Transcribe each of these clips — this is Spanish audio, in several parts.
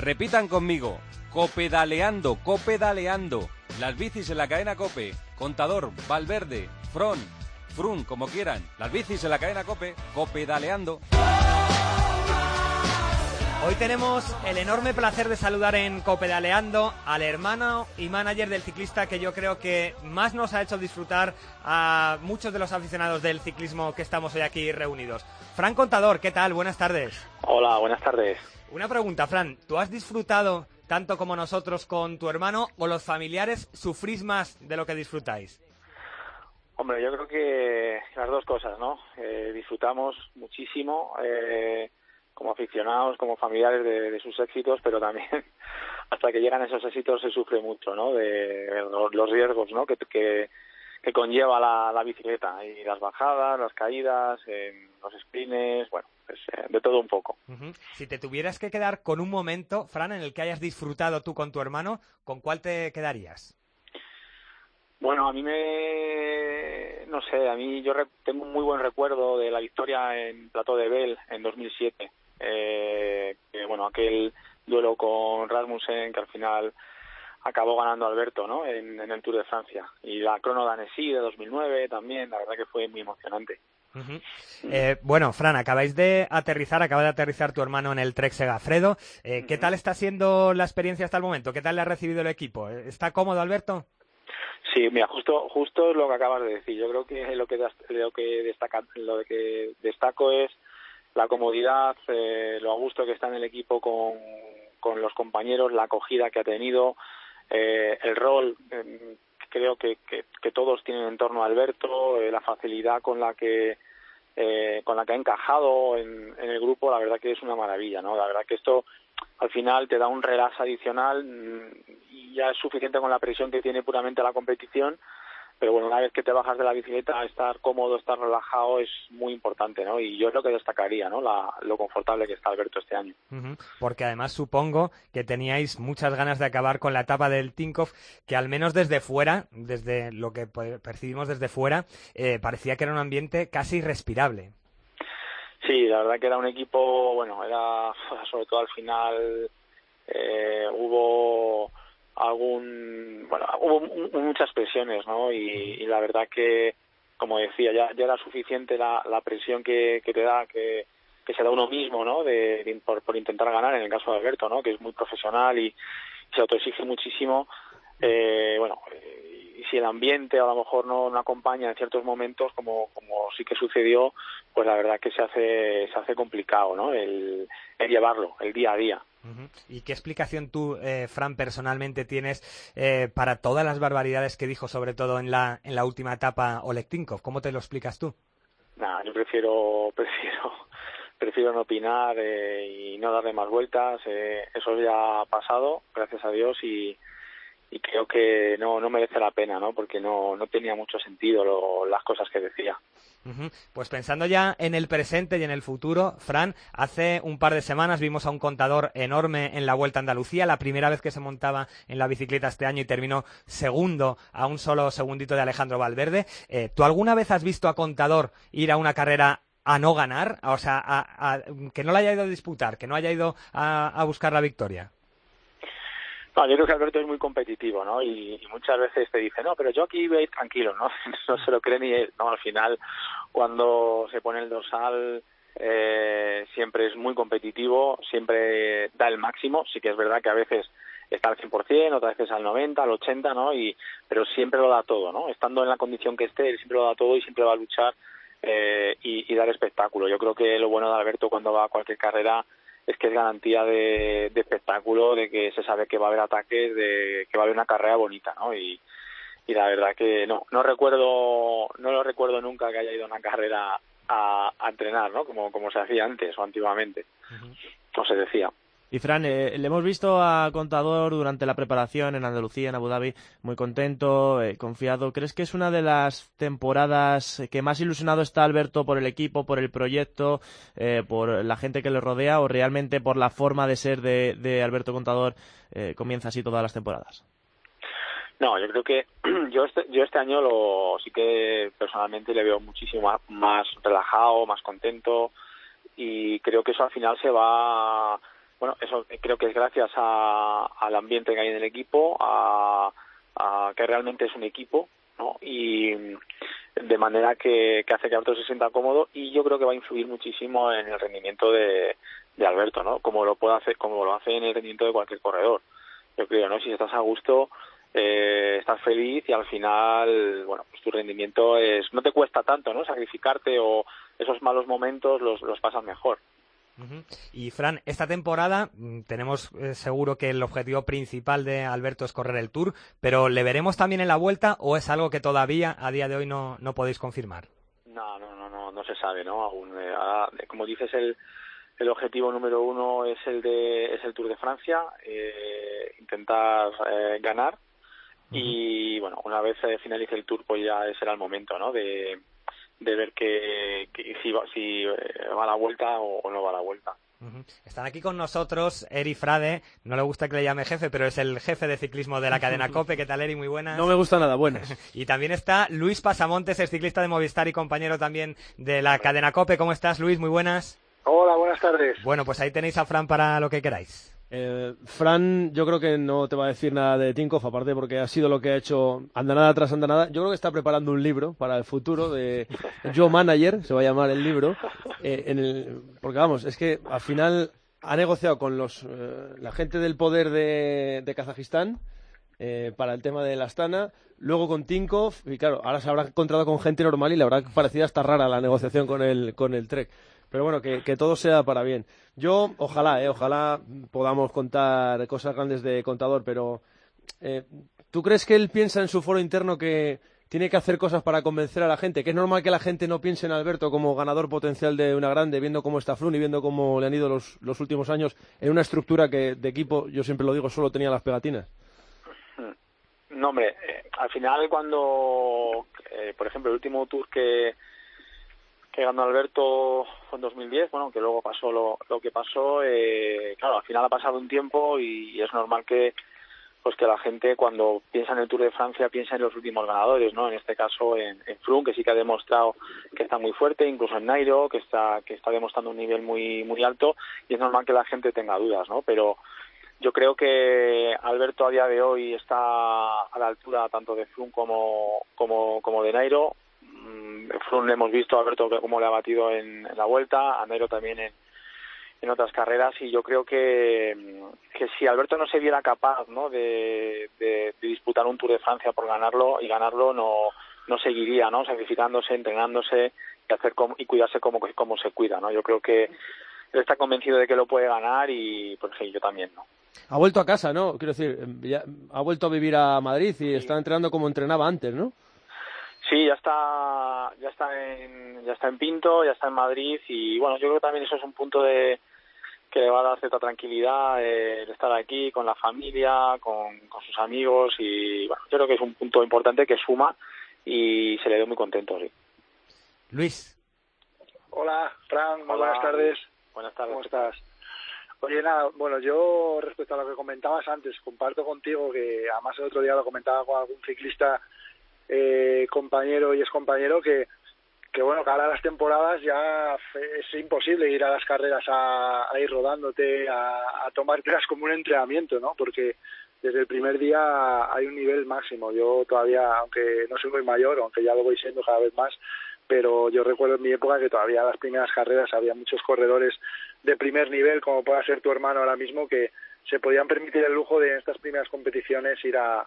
Repitan conmigo, copedaleando, copedaleando. Las bicis en la cadena Cope, Contador, Valverde, Fron, Frun, como quieran. Las bicis en la cadena Cope, copedaleando. Hoy tenemos el enorme placer de saludar en Copedaleando al hermano y manager del ciclista que yo creo que más nos ha hecho disfrutar a muchos de los aficionados del ciclismo que estamos hoy aquí reunidos. Fran Contador, ¿qué tal? Buenas tardes. Hola, buenas tardes. Una pregunta, Fran, ¿tú has disfrutado tanto como nosotros con tu hermano o los familiares sufrís más de lo que disfrutáis? Hombre, yo creo que las dos cosas, ¿no? Eh, disfrutamos muchísimo. Eh, como aficionados, como familiares de, sus éxitos, pero también hasta que llegan esos éxitos se sufre mucho, ¿no? De los, riesgos, ¿no? Que, que, conlleva la, bicicleta y las bajadas, las caídas, los sprints, bueno, pues, eh, de todo un poco. Si te tuvieras que quedar con un momento, Fran, en el que hayas disfrutado tú con tu hermano, ¿con cuál te quedarías? Bueno, a mí me, no sé, a mí yo tengo un muy buen recuerdo de la victoria en Plato de Bell en 2007 eh, que bueno, aquel duelo con Rasmussen que al final acabó ganando Alberto ¿no? en, el Tour de Francia. Y la crono d'Annecy de 2009 también, la verdad que fue muy emocionante. Eh, bueno, Fran, acabáis de aterrizar, acaba de aterrizar tu hermano en el Trek Segafredo. Eh, ¿Qué tal está siendo la experiencia hasta el momento? ¿Qué tal le ha recibido el equipo? ¿Está cómodo, Alberto? Sí, mira, justo, justo lo que acabas de decir. Yo creo que lo que, lo que, destaca, lo que destaco es la comodidad, eh, lo a gusto que está en el equipo con, con los compañeros, la acogida que ha tenido, eh, el rol eh, creo que, que, todos tienen en torno a Alberto, la facilidad con la que con la que ha encajado en, en, el grupo, la verdad que es una maravilla, ¿no? La verdad que esto al final te da un relax adicional mm, y ya es suficiente con la presión que tiene puramente la competición pero bueno, una vez que te bajas de la bicicleta, estar cómodo, estar relajado es muy importante, ¿no? Y yo es lo que destacaría, ¿no? lo confortable que está Alberto este año. Porque además supongo que teníais muchas ganas de acabar con la etapa del Tinkoff, que al menos desde fuera, desde lo que percibimos desde fuera, eh, parecía que era un ambiente casi irrespirable. Sí, la verdad que era un equipo, bueno, era sobre todo al final eh, hubo algún bueno hubo muchas presiones no y, la verdad que como decía ya, ya era suficiente la, la presión que, que te da que, que se da uno mismo no de, por, por, intentar ganar en el caso de Alberto no que es muy profesional y se autoexige muchísimo. Eh, bueno y si el ambiente a lo mejor no, no acompaña en ciertos momentos como como sí que sucedió pues la verdad que se hace se hace complicado no el, el llevarlo el día a día ¿Y qué explicación tú, eh, Fran, personalmente tienes eh, para todas las barbaridades que dijo, sobre todo en la, en la última etapa Oleg Tinkov? ¿Cómo te lo explicas tú? Nada, yo prefiero, prefiero, prefiero no opinar eh, y no darle más vueltas. eso ya ha pasado, gracias a Dios, y, y creo que no, no merece la pena, ¿no? Porque no, no tenía mucho sentido las cosas que decía. Pues pensando ya en el presente y en el futuro, Fran, hace un par de semanas vimos a un contador enorme en la Vuelta a Andalucía, la primera vez que se montaba en la bicicleta este año y terminó segundo a un solo segundito de Alejandro Valverde. Eh, ¿Tú alguna vez has visto a contador ir a una carrera a no ganar? O sea, a, que no la haya ido a disputar, que no haya ido a buscar la victoria. No, yo creo que Alberto es muy competitivo, ¿no? Y, muchas veces te dice, no, pero yo aquí voy a ir tranquilo, ¿no? no se lo cree ni él, ¿no? Al final, cuando se pone el dorsal, eh, siempre es muy competitivo, siempre da el máximo. Sí que es verdad que a veces está al 100%, otras veces al 90, al 80, ¿no? Y, pero siempre lo da todo, ¿no? Estando en la condición que esté, él siempre lo da todo y siempre va a luchar eh, y, y dar espectáculo. Yo creo que lo bueno de Alberto cuando va a cualquier carrera es que es garantía de, espectáculo, de que se sabe que va a haber ataques, de que va a haber una carrera bonita, ¿no? Y, y la verdad que no, no recuerdo, no lo recuerdo nunca que haya ido a una carrera a, entrenar, ¿no? Como, como se hacía antes o antiguamente, como se decía. Y Fran, eh, le hemos visto a Contador durante la preparación en Andalucía, en Abu Dhabi, muy contento, eh, confiado. ¿Crees que es una de las temporadas que más ilusionado está Alberto por el equipo, por el proyecto, eh, por la gente que le rodea o realmente por la forma de ser de, Alberto Contador comienza así todas las temporadas? No, yo creo que yo este, yo este año lo sí que personalmente le veo muchísimo más relajado, más contento y creo que eso al final se va bueno, eso creo que es gracias al ambiente que hay en el equipo, a, que realmente es un equipo, ¿no? Y de manera que, hace que Alberto se sienta cómodo y yo creo que va a influir muchísimo en el rendimiento de, de Alberto, ¿no? Como lo puede hacer, como lo hace en el rendimiento de cualquier corredor. Yo creo, ¿no? Si estás a gusto, eh, estás feliz y al final, bueno, pues tu rendimiento es, no te cuesta tanto, ¿no? Sacrificarte o esos malos momentos los, los pasas mejor. Y Fran, esta temporada mm, tenemos eh, seguro que el objetivo principal de Alberto es correr el Tour, pero ¿le veremos también en la vuelta o es algo que todavía a día de hoy no, no podéis confirmar? No, no, no, no, no se sabe, ¿no? Aún, eh, como dices, el, el objetivo número uno es el de es el Tour de Francia, eh, intentar ganar y bueno, una vez finalice el Tour, pues ya será el momento, ¿no? De, de ver que, si, va, si eh, va a la vuelta o, no va a la vuelta. Están aquí con nosotros Eri Frade, no le gusta que le llame jefe, pero es el jefe de ciclismo de la cadena COPE. ¿Qué tal, Eri? Muy buenas. No me gusta nada, buenas. y también está Luis Pasamontes, es ciclista de Movistar y compañero también de la cadena COPE. ¿Cómo estás, Luis? Muy buenas. Hola, buenas tardes. Bueno, pues ahí tenéis a Fran para lo que queráis. Eh, Fran, yo creo que no te va a decir nada de Tinkoff, aparte porque ha sido lo que ha hecho andanada tras andanada. Yo creo que está preparando un libro para el futuro de Joe Manager, se va a llamar el libro. Eh, en el, porque vamos, es que al final ha negociado con los, eh, la gente del poder de, Kazajistán para el tema de la Astana, luego con Tinkoff, y claro, ahora se habrá encontrado con gente normal y le habrá parecido hasta rara la negociación con el, con el Trek. Pero bueno, que, todo sea para bien. Yo, ojalá, eh, ojalá podamos contar cosas grandes de contador, pero eh, ¿tú crees que él piensa en su foro interno que tiene que hacer cosas para convencer a la gente? Que es normal que la gente no piense en Alberto como ganador potencial de una grande, viendo cómo está Flun y viendo cómo le han ido los, los últimos años en una estructura que de equipo, yo siempre lo digo, solo tenía las pegatinas. No, hombre, eh, al final cuando, eh, por ejemplo, el último tour que, que ganó Alberto en 2010, bueno, que luego pasó lo, lo que pasó, eh, claro, al final ha pasado un tiempo y, es normal que pues que la gente cuando piensa en el Tour de Francia piensa en los últimos ganadores, ¿no? En este caso en, en Froome, que sí que ha demostrado que está muy fuerte, incluso en Nairo, que está que está demostrando un nivel muy muy alto y es normal que la gente tenga dudas, ¿no? Pero yo creo que Alberto a día de hoy está a la altura tanto de Froome como como como de Nairo Frun le hemos visto a Alberto cómo le ha batido en, la vuelta, a Nero también en, en otras carreras y yo creo que, que si Alberto no se viera capaz ¿no? De, de, disputar un Tour de Francia por ganarlo y ganarlo no, no seguiría ¿no? sacrificándose, entrenándose y hacer como, y cuidarse como, como se cuida. ¿no? Yo creo que él está convencido de que lo puede ganar y pues sí, yo también. ¿no? Ha vuelto a casa, ¿no? Quiero decir, ha vuelto a vivir a Madrid y está entrenando como entrenaba antes, ¿no? Sí, ya está, ya está en, ya está en Pinto, ya está en Madrid y bueno, yo creo que también eso es un punto de que le va a dar cierta tranquilidad eh, el estar aquí con la familia, con, sus amigos y bueno, yo creo que es un punto importante que suma y se le ve muy contento, sí. Luis. Hola, Fran, buenas tardes. Buenas tardes. ¿Cómo estás? Oye, nada, bueno, yo respecto a lo que comentabas antes, comparto contigo que además el otro día lo comentaba con algún ciclista eh, compañero y es compañero que, que bueno, que ahora las temporadas ya es imposible ir a las carreras a, ir rodándote, a, a tomártelas como un entrenamiento, ¿no? Porque desde el primer día hay un nivel máximo. Yo todavía, aunque no soy muy mayor, aunque ya lo voy siendo cada vez más, pero yo recuerdo en mi época que todavía las primeras carreras había muchos corredores de primer nivel, como pueda ser tu hermano ahora mismo, que se podían permitir el lujo de en estas primeras competiciones ir a,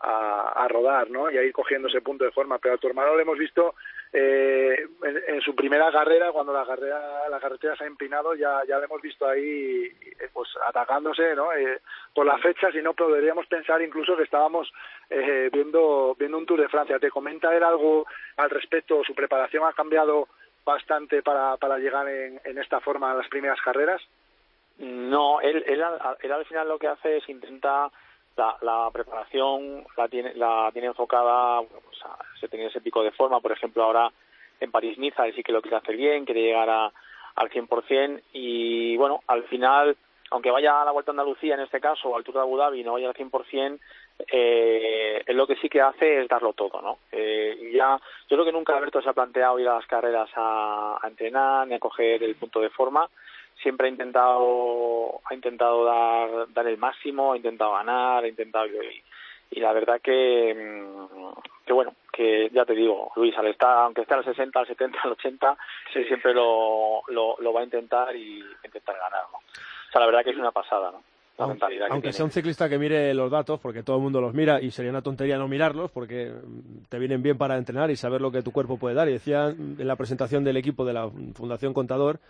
a, rodar, ¿no? Y a ir cogiendo ese punto de forma. Pero a tu hermano lo hemos visto eh, en, su primera carrera, cuando la carrera, la carretera se ha empinado, ya, ya lo hemos visto ahí, eh, pues atacándose, ¿no? Eh, por las fechas y no podríamos pensar incluso que estábamos eh, viendo, viendo un Tour de Francia. ¿Te comenta él algo al respecto? ¿Su preparación ha cambiado bastante para, para llegar en, en esta forma a las primeras carreras? No, él, él, él al final lo que hace es intenta la, la preparación la tiene, la tiene enfocada, pues se tiene ese pico de forma, por ejemplo, ahora en París-Niza, sí que lo quiere hacer bien, quiere llegar a, al 100% y bueno, al final, aunque vaya a la Vuelta a Andalucía en este caso, o al Tour de Abu Dhabi no vaya al 100%, eh, él lo que sí que hace es darlo todo, ¿no? Eh, ya, yo creo que nunca Alberto se ha planteado ir a las carreras a entrenar ni a coger el punto de forma, siempre ha intentado ha intentado dar dar el máximo ha intentado ganar ha intentado y, y la verdad que mm, que bueno que ya te digo Luis al estar aunque esté al 60 al 70 al 80 sí. siempre lo, lo, lo va a intentar y intentar ganar ¿no? o sea la verdad que es una pasada ¿no? La aunque, mentalidad que aunque tiene. sea un ciclista que mire los datos, porque todo el mundo los mira y sería una tontería no mirarlos, porque te vienen bien para entrenar y saber lo que tu cuerpo puede dar. Y decía en la presentación del equipo de la Fundación Contador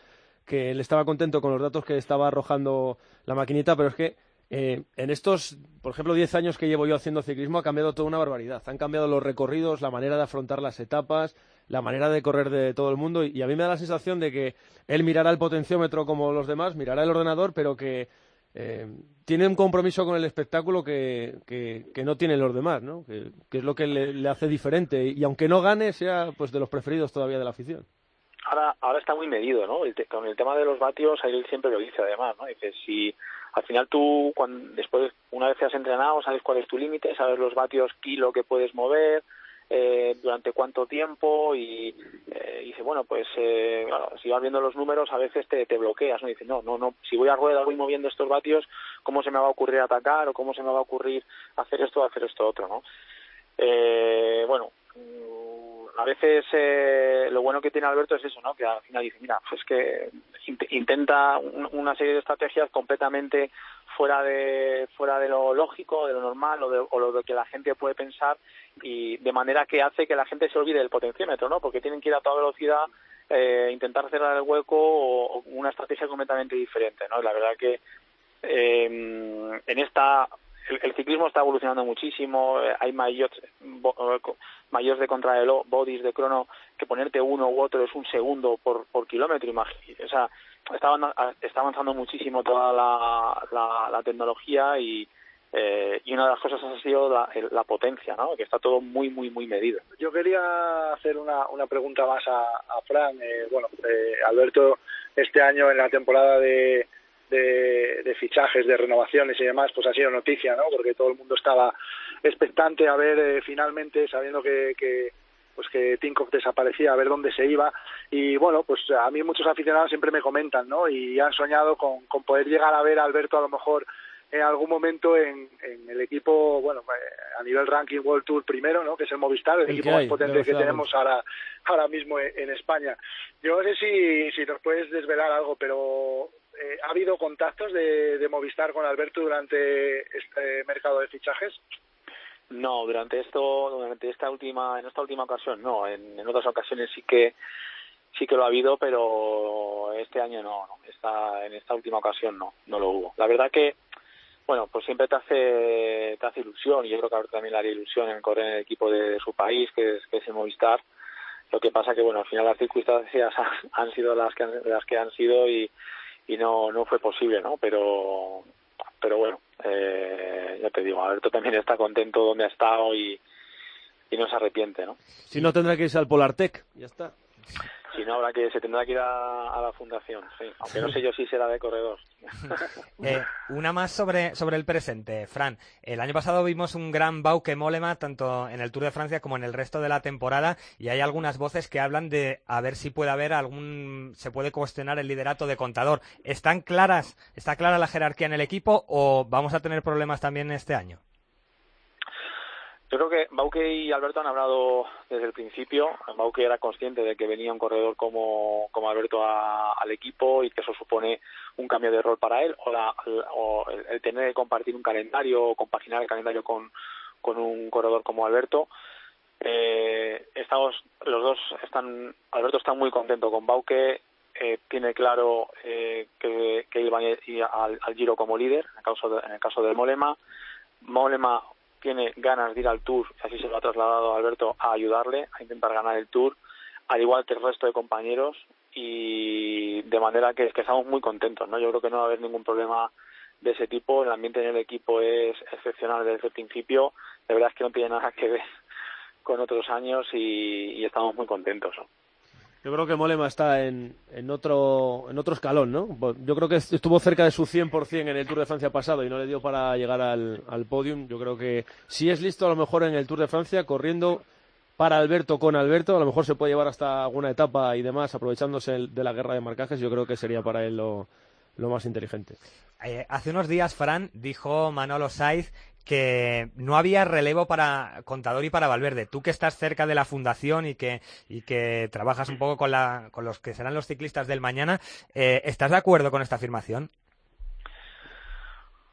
que él estaba contento con los datos que estaba arrojando la maquinita, pero es que eh, en estos, por ejemplo, 10 años que llevo yo haciendo ciclismo ha cambiado toda una barbaridad. Han cambiado los recorridos, la manera de afrontar las etapas, la manera de correr de todo el mundo y a mí me da la sensación de que él mirará el potenciómetro como los demás, mirará el ordenador, pero que eh, tiene un compromiso con el espectáculo que, que, no tienen los demás, ¿no? Que, que es lo que le, le, hace diferente y aunque no gane sea pues de los preferidos todavía de la afición. Ahora, está muy medido, ¿no? El te, con el tema de los vatios, él siempre lo dice además, ¿no? Dice, si al final tú, cuando, después, una vez que has entrenado, sabes cuál es tu límite, sabes los vatios kilo que puedes mover, eh, durante cuánto tiempo y eh, dice bueno pues eh, si vas viendo los números a veces te, te bloqueas no dice no no no si voy a rueda voy moviendo estos vatios cómo se me va a ocurrir atacar o cómo se me va a ocurrir hacer esto o hacer esto otro no eh, bueno a veces eh, lo bueno que tiene Alberto es eso, ¿no? Que al final dice, mira, pues que intenta una serie de estrategias completamente fuera de fuera de lo lógico, de lo normal o de, o lo que la gente puede pensar y de manera que hace que la gente se olvide del potenciómetro, ¿no? Porque tienen que ir a toda velocidad, eh, intentar cerrar el hueco o, o una estrategia completamente diferente, ¿no? La verdad que eh, en esta el, ciclismo está evolucionando muchísimo, hay mayores, mayores de contrarreloj, bodies de crono, que ponerte uno u otro es un segundo por, por kilómetro, o sea, está avanzando muchísimo toda la, la, la tecnología y, eh, y una de las cosas ha sido la, la, potencia, ¿no? que está todo muy, muy, muy medido. Yo quería hacer una, una pregunta más a, a Fran. Eh, bueno, eh, Alberto, este año en la temporada de de, de, fichajes, de renovaciones y demás, pues ha sido noticia, ¿no? Porque todo el mundo estaba expectante a ver eh, finalmente, sabiendo que, que pues que Tinkoff desaparecía, a ver dónde se iba. Y bueno, pues a mí muchos aficionados siempre me comentan, ¿no? Y han soñado con, con poder llegar a ver a Alberto a lo mejor en algún momento en, en el equipo, bueno, a nivel ranking World Tour primero, ¿no? Que es el Movistar, el, el equipo más potente que tenemos ahora, ahora mismo en, en España. Yo no sé si, si nos puedes desvelar algo, pero eh, ¿ha habido contactos de, de, Movistar con Alberto durante este mercado de fichajes? No, durante esto, durante esta última, en esta última ocasión no. En, otras ocasiones sí que sí que lo ha habido, pero este año no, no. Esta, en esta última ocasión no, no lo hubo. La verdad que, bueno, pues siempre te hace, te hace ilusión y yo creo que ahora también le haría ilusión en correr en el equipo de, de su país, que es, que es el Movistar. Lo que pasa que, bueno, al final las circunstancias han, han sido las que han, las que han sido y y no no fue posible no pero pero bueno eh, ya te digo Alberto también está contento donde ha estado y y no se arrepiente no si no tendrá que irse al Polartec ya está si no habrá que se tendrá que ir a, la fundación sí. Aunque no sé yo si será de corredor. Eh, una más sobre sobre el presente Fran. El año pasado vimos un gran Bauke Mollema tanto en el Tour de Francia como en el resto de la temporada y hay algunas voces que hablan de a ver si puede haber algún se puede cuestionar el liderato de contador. Están claras está clara la jerarquía en el equipo o vamos a tener problemas también este año yo creo que Bauke y Alberto han hablado desde el principio. Bauke era consciente de que venía un corredor como, como Alberto a, al equipo y que eso supone un cambio de rol para él o, la, o el, tener que compartir un calendario o compaginar el calendario con, con un corredor como Alberto. Eh, estamos, los dos están, Alberto está muy contento con Bauke, eh, tiene claro eh, que, que iba a ir al, al, Giro como líder en el caso de, en el caso de Molema. Molema tiene ganas de ir al Tour, así se lo ha trasladado Alberto a ayudarle a intentar ganar el Tour, al igual que el resto de compañeros, y de manera que, que estamos muy contentos, ¿no? Yo creo que no va a haber ningún problema de ese tipo, el ambiente en el equipo es excepcional desde el principio, de verdad es que no tiene nada que ver con otros años y, estamos muy contentos. Yo creo que Molema está en, en, otro, en otro escalón, ¿no? Yo creo que estuvo cerca de su 100% en el Tour de Francia pasado y no le dio para llegar al, al podium. Yo creo que si es listo a lo mejor en el Tour de Francia corriendo para Alberto con Alberto. A lo mejor se puede llevar hasta alguna etapa y demás, aprovechándose de la guerra de marcajes. Yo creo que sería para él lo, más inteligente. Eh, hace unos días, Fran, dijo Manolo Saiz que no había relevo para Contador y para Valverde. Tú que estás cerca de la fundación y que, y que trabajas un poco con, la, con los que serán los ciclistas del mañana, eh, ¿estás de acuerdo con esta afirmación?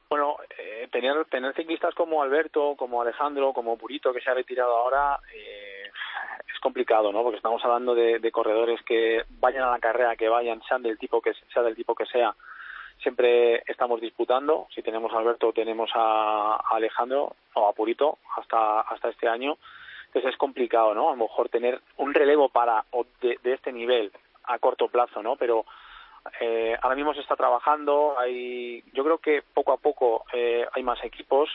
Bueno, eh, tener, tener ciclistas como Alberto, como Alejandro, como Purito, que se ha retirado ahora, eh, complicado, ¿no? Porque estamos hablando de, corredores que vayan a la carrera, que vayan, sean del tipo que sea del tipo que sea, siempre estamos disputando. Si tenemos a Alberto, tenemos a, Alejandro o a Purito hasta hasta este año. Entonces es complicado, ¿no? A lo mejor tener un relevo para de, de este nivel a corto plazo, ¿no? Pero eh, ahora mismo se está trabajando, hay, yo creo que poco a poco eh, hay más equipos,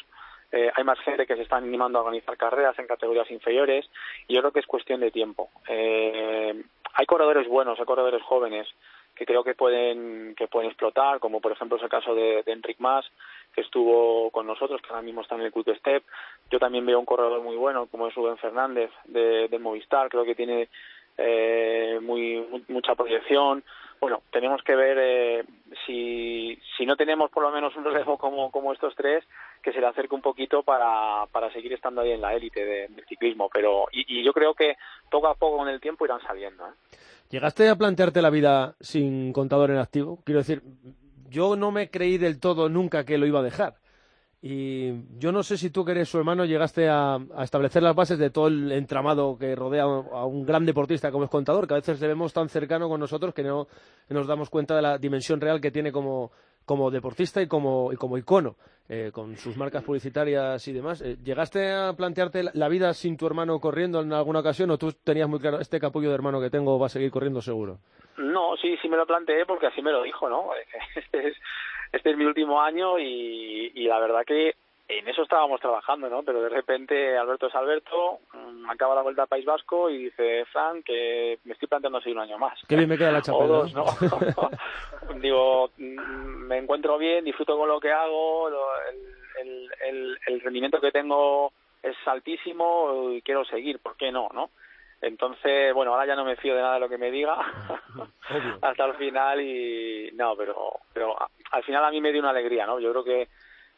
eh, hay más gente que se está animando a organizar carreras en categorías inferiores y yo creo que es cuestión de tiempo. Eh, hay corredores buenos, hay corredores jóvenes que creo que pueden que pueden explotar, como por ejemplo es el caso de, de Enric Mas, que estuvo con nosotros, que ahora mismo está en el Quick Step. Yo también veo un corredor muy bueno, como es Rubén Fernández de, de Movistar, creo que tiene eh, muy mucha proyección bueno, tenemos que ver eh, si, si no tenemos por lo menos un relevo como, como estos tres, que se le acerque un poquito para, para seguir estando ahí en la élite del ciclismo. Pero, y, yo creo que poco a poco con el tiempo irán saliendo. ¿eh? ¿Llegaste a plantearte la vida sin contador en activo? Quiero decir, yo no me creí del todo nunca que lo iba a dejar. Y yo no sé si tú, que eres su hermano, llegaste a, establecer las bases de todo el entramado que rodea a un gran deportista como es Contador, que a veces le vemos tan cercano con nosotros que no nos damos cuenta de la dimensión real que tiene como, deportista y como, icono, eh, con sus marcas publicitarias y demás. Eh, ¿Llegaste a plantearte la vida sin tu hermano corriendo en alguna ocasión o tú tenías muy claro, este capullo de hermano que tengo va a seguir corriendo seguro? No, sí, sí me lo planteé porque así me lo dijo, ¿no? Este es mi último año y, y la verdad que en eso estábamos trabajando, ¿no? Pero de repente Alberto es Alberto, mm, acaba la vuelta al País Vasco y dice, Fran, que me estoy planteando seguir un año más. Qué bien me queda la chapela. ¿no? Digo, mm, me encuentro bien, disfruto con lo que hago, el, el, el rendimiento que tengo es altísimo y quiero seguir, ¿por qué no, no? Entonces, bueno, ahora ya no me fío de nada de lo que me diga hasta el final y no, pero pero al final a mí me dio una alegría, ¿no? Yo creo que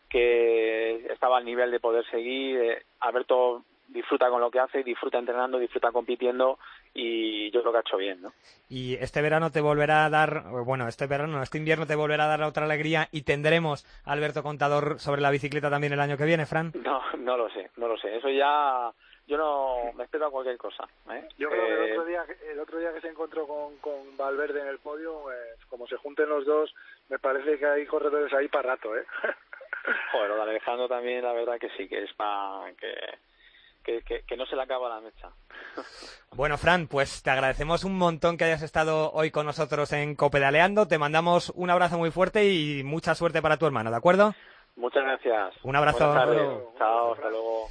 que estaba al nivel de poder seguir. Eh, Alberto disfruta con lo que hace, disfruta entrenando, disfruta compitiendo y yo creo que ha hecho bien, ¿no? Y este verano te volverá a dar, bueno, este verano, este invierno te volverá a dar otra alegría y tendremos a Alberto Contador sobre la bicicleta también el año que viene, Fran. No, no lo sé, no lo sé. Eso ya yo no me espero a cualquier cosa. ¿eh? Yo creo que el otro, eh, día, el otro día que se encontró con, con Valverde en el podio, pues, como se junten los dos, me parece que hay corredores ahí para rato. ¿eh? Joder, Alejandro también, la verdad que sí, que es para que, que, que, no se le acaba la mecha. Bueno, Fran, pues te agradecemos un montón que hayas estado hoy con nosotros en Copedaleando. Te mandamos un abrazo muy fuerte y mucha suerte para tu hermano, ¿de acuerdo? Muchas gracias. Un abrazo. Chao, hasta luego.